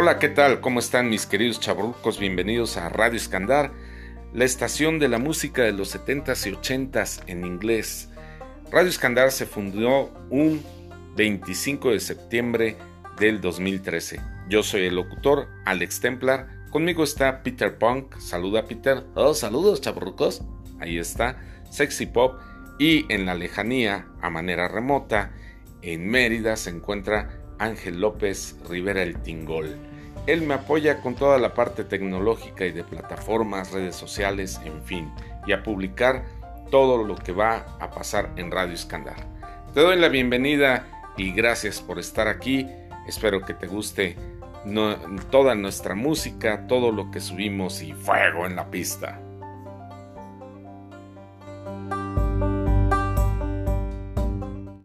Hola, ¿qué tal? ¿Cómo están mis queridos chaburrucos? Bienvenidos a Radio Escandar, la estación de la música de los 70s y 80s en inglés. Radio Escandar se fundó un 25 de septiembre del 2013. Yo soy el locutor Alex Templar. Conmigo está Peter Punk. Saluda Peter. Oh, saludos, chaburrucos. Ahí está. Sexy Pop. Y en la lejanía, a manera remota, en Mérida se encuentra Ángel López Rivera el Tingol. Él me apoya con toda la parte tecnológica y de plataformas, redes sociales, en fin, y a publicar todo lo que va a pasar en Radio Escandar. Te doy la bienvenida y gracias por estar aquí. Espero que te guste toda nuestra música, todo lo que subimos y fuego en la pista.